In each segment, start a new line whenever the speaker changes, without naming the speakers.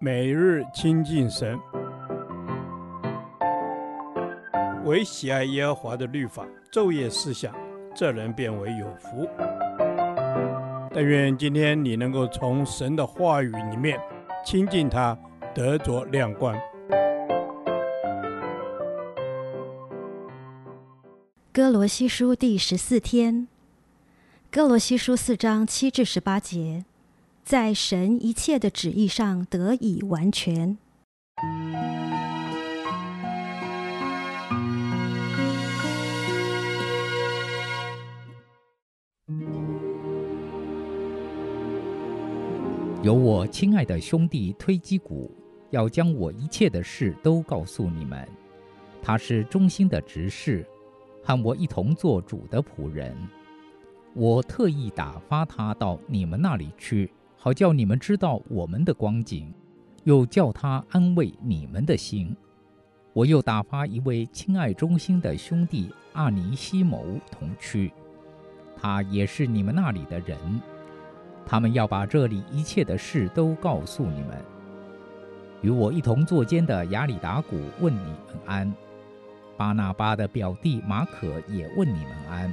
每日亲近神，唯喜爱耶和华的律法，昼夜思想，这人便为有福。但愿今天你能够从神的话语里面亲近他，得着亮光。
歌罗西书第十四天，歌罗西书四章七至十八节。在神一切的旨意上得以完全。
有我亲爱的兄弟推基古，要将我一切的事都告诉你们。他是忠心的执事，和我一同做主的仆人。我特意打发他到你们那里去。好叫你们知道我们的光景，又叫他安慰你们的心。我又打发一位亲爱忠心的兄弟阿尼西谋同去，他也是你们那里的人。他们要把这里一切的事都告诉你们。与我一同坐监的亚里达古问你们安，巴拿巴的表弟马可也问你们安。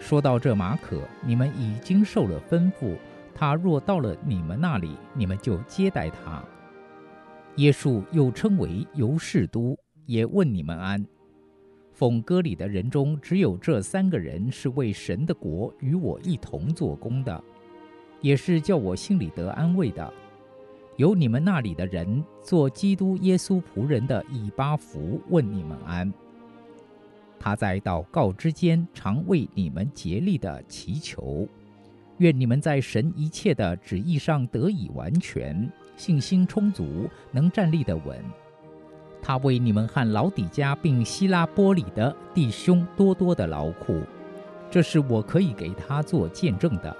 说到这马可，你们已经受了吩咐。他若到了你们那里，你们就接待他。耶稣又称为犹士都，也问你们安。奉歌里的人中，只有这三个人是为神的国与我一同做工的，也是叫我心里得安慰的。有你们那里的人做基督耶稣仆人的以巴弗问你们安。他在祷告之间，常为你们竭力的祈求。愿你们在神一切的旨意上得以完全，信心充足，能站立得稳。他为你们和老底嘉并希拉波里的弟兄多多的劳苦，这是我可以给他做见证的。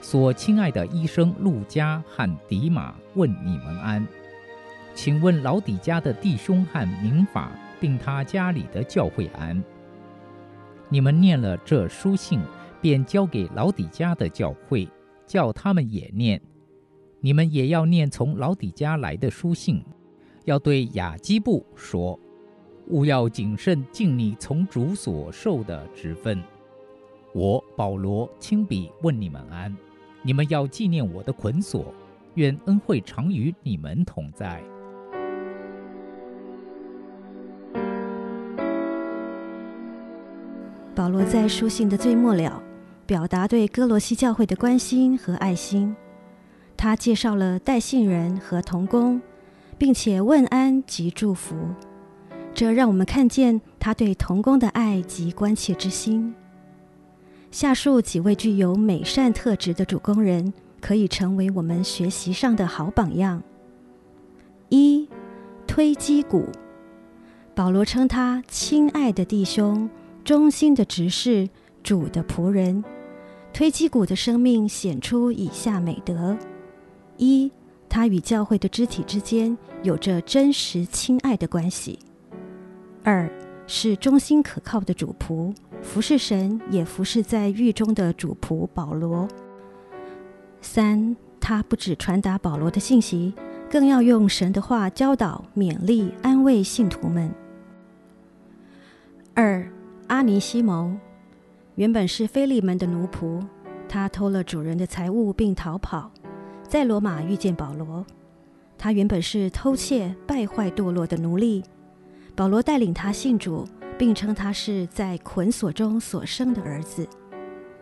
所亲爱的医生路加和迪马问你们安，请问老底嘉的弟兄和民法，并他家里的教会安。你们念了这书信。便交给老底家的教会，叫他们也念。你们也要念从老底家来的书信，要对雅基布说：勿要谨慎尽你从主所受的职分。我保罗亲笔问你们安。你们要纪念我的捆锁。愿恩惠常与你们同在。
保罗在书信的最末了。表达对歌罗西教会的关心和爱心，他介绍了带信人和童工，并且问安及祝福。这让我们看见他对童工的爱及关切之心。下述几位具有美善特质的主工人，可以成为我们学习上的好榜样。一、推基古，保罗称他亲爱的弟兄，忠心的执事，主的仆人。推基古的生命显出以下美德：一，他与教会的肢体之间有着真实亲爱的关系；二，是忠心可靠的主仆，服侍神也服侍在狱中的主仆保罗；三，他不只传达保罗的信息，更要用神的话教导、勉励、安慰信徒们。二，阿尼西蒙。原本是菲利门的奴仆，他偷了主人的财物并逃跑，在罗马遇见保罗。他原本是偷窃、败坏、堕落的奴隶，保罗带领他信主，并称他是在捆锁中所生的儿子。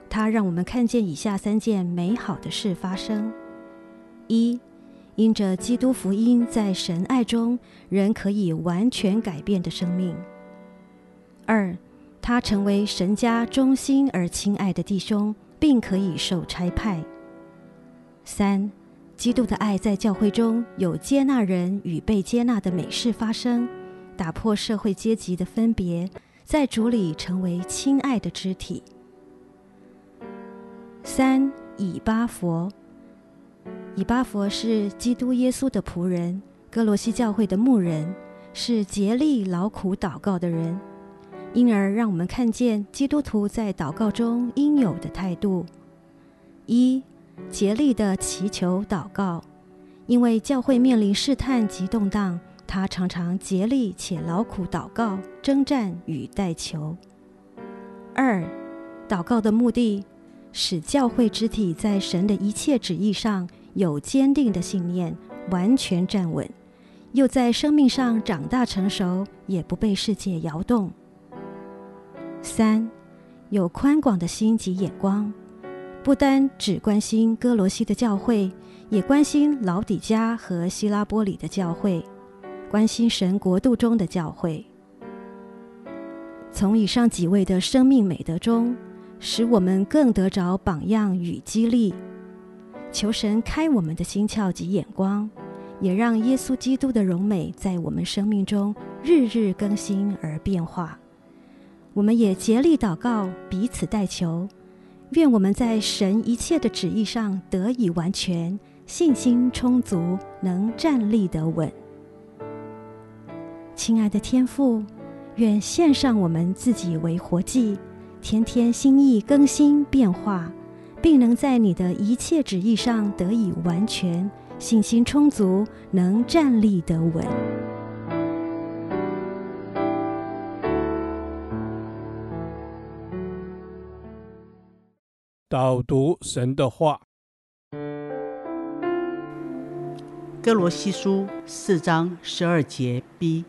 他让我们看见以下三件美好的事发生：一，因着基督福音，在神爱中，人可以完全改变的生命；二，他成为神家忠心而亲爱的弟兄，并可以受差派。三，基督的爱在教会中有接纳人与被接纳的美事发生，打破社会阶级的分别，在主里成为亲爱的肢体。三，以巴佛，以巴佛是基督耶稣的仆人，哥罗西教会的牧人，是竭力劳苦祷告的人。因而，让我们看见基督徒在祷告中应有的态度：一、竭力的祈求祷告，因为教会面临试探及动荡，他常常竭力且劳苦祷告、征战与代求。二、祷告的目的，使教会肢体在神的一切旨意上有坚定的信念，完全站稳，又在生命上长大成熟，也不被世界摇动。三、有宽广的心及眼光，不单只关心歌罗西的教会，也关心老底嘉和希拉波里的教会，关心神国度中的教会。从以上几位的生命美德中，使我们更得着榜样与激励。求神开我们的心窍及眼光，也让耶稣基督的荣美在我们生命中日日更新而变化。我们也竭力祷告，彼此代求，愿我们在神一切的旨意上得以完全，信心充足，能站立得稳。亲爱的天父，愿献上我们自己为活祭，天天心意更新变化。并能在你的一切旨意上得以完全，信心充足，能站立得稳。
导读神的话，
哥罗西书四章十二节 b，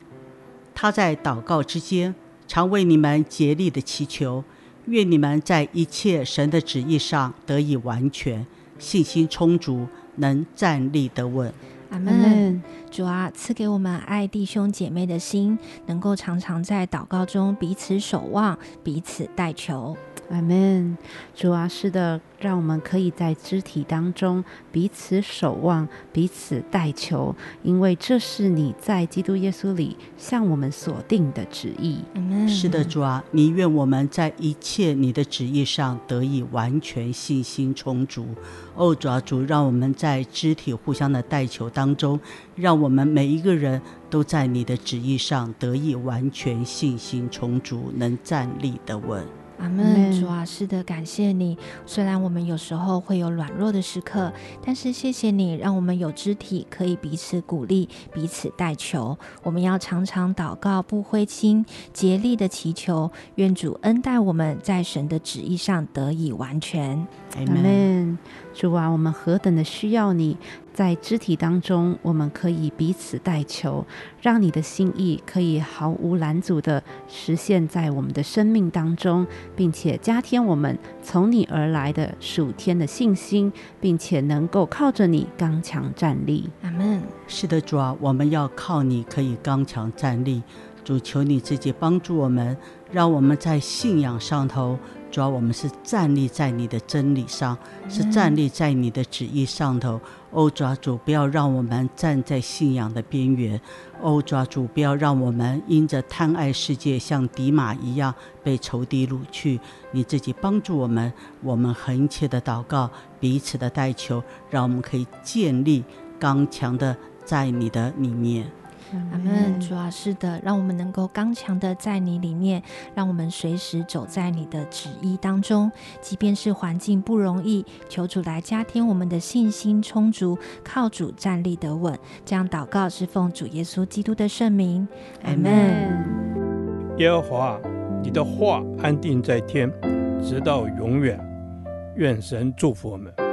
他在祷告之间，常为你们竭力的祈求。愿你们在一切神的旨意上得以完全，信心充足，能站立得稳。
阿门。主啊，赐给我们爱弟兄姐妹的心，能够常常在祷告中彼此守望，彼此代求。
阿门，主啊，是的，让我们可以在肢体当中彼此守望、彼此代求，因为这是你在基督耶稣里向我们所定的旨意。
Amen
是的，主啊，你愿我们在一切你的旨意上得以完全，信心充足。哦，主啊，主，让我们在肢体互相的代求当中，让我们每一个人都在你的旨意上得以完全，信心充足，能站立的稳。
阿门，主啊，是的，感谢你。虽然我们有时候会有软弱的时刻，但是谢谢你，让我们有肢体可以彼此鼓励、彼此代求。我们要常常祷告，不灰心，竭力的祈求，愿主恩待我们在神的旨意上得以完全。
阿门。主啊，我们何等的需要你，在肢体当中，我们可以彼此代求，让你的心意可以毫无拦阻的实现在我们的生命当中，并且加添我们从你而来的属天的信心，并且能够靠着你刚强站立。
阿门。
是的，主啊，我们要靠你可以刚强站立。主，求你自己帮助我们，让我们在信仰上头。主要我们是站立在你的真理上，是站立在你的旨意上头。哦，主啊，主，不要让我们站在信仰的边缘。哦，主啊，主，不要让我们因着贪爱世界，像迪马一样被仇敌掳去。你自己帮助我们，我们恒切的祷告，彼此的代求，让我们可以建立刚强的在你的里面。
阿门，主啊，是的，让我们能够刚强的在你里面，让我们随时走在你的旨意当中，即便是环境不容易，求主来加添我们的信心充足，靠主站立得稳。这样祷告是奉主耶稣基督的圣名。阿门。
耶和华，你的话安定在天，直到永远。愿神祝福我们。